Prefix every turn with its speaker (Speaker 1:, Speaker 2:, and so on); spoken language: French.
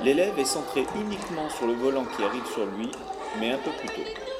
Speaker 1: L'élève est centré uniquement sur le volant qui arrive sur lui, mais un peu plus tôt.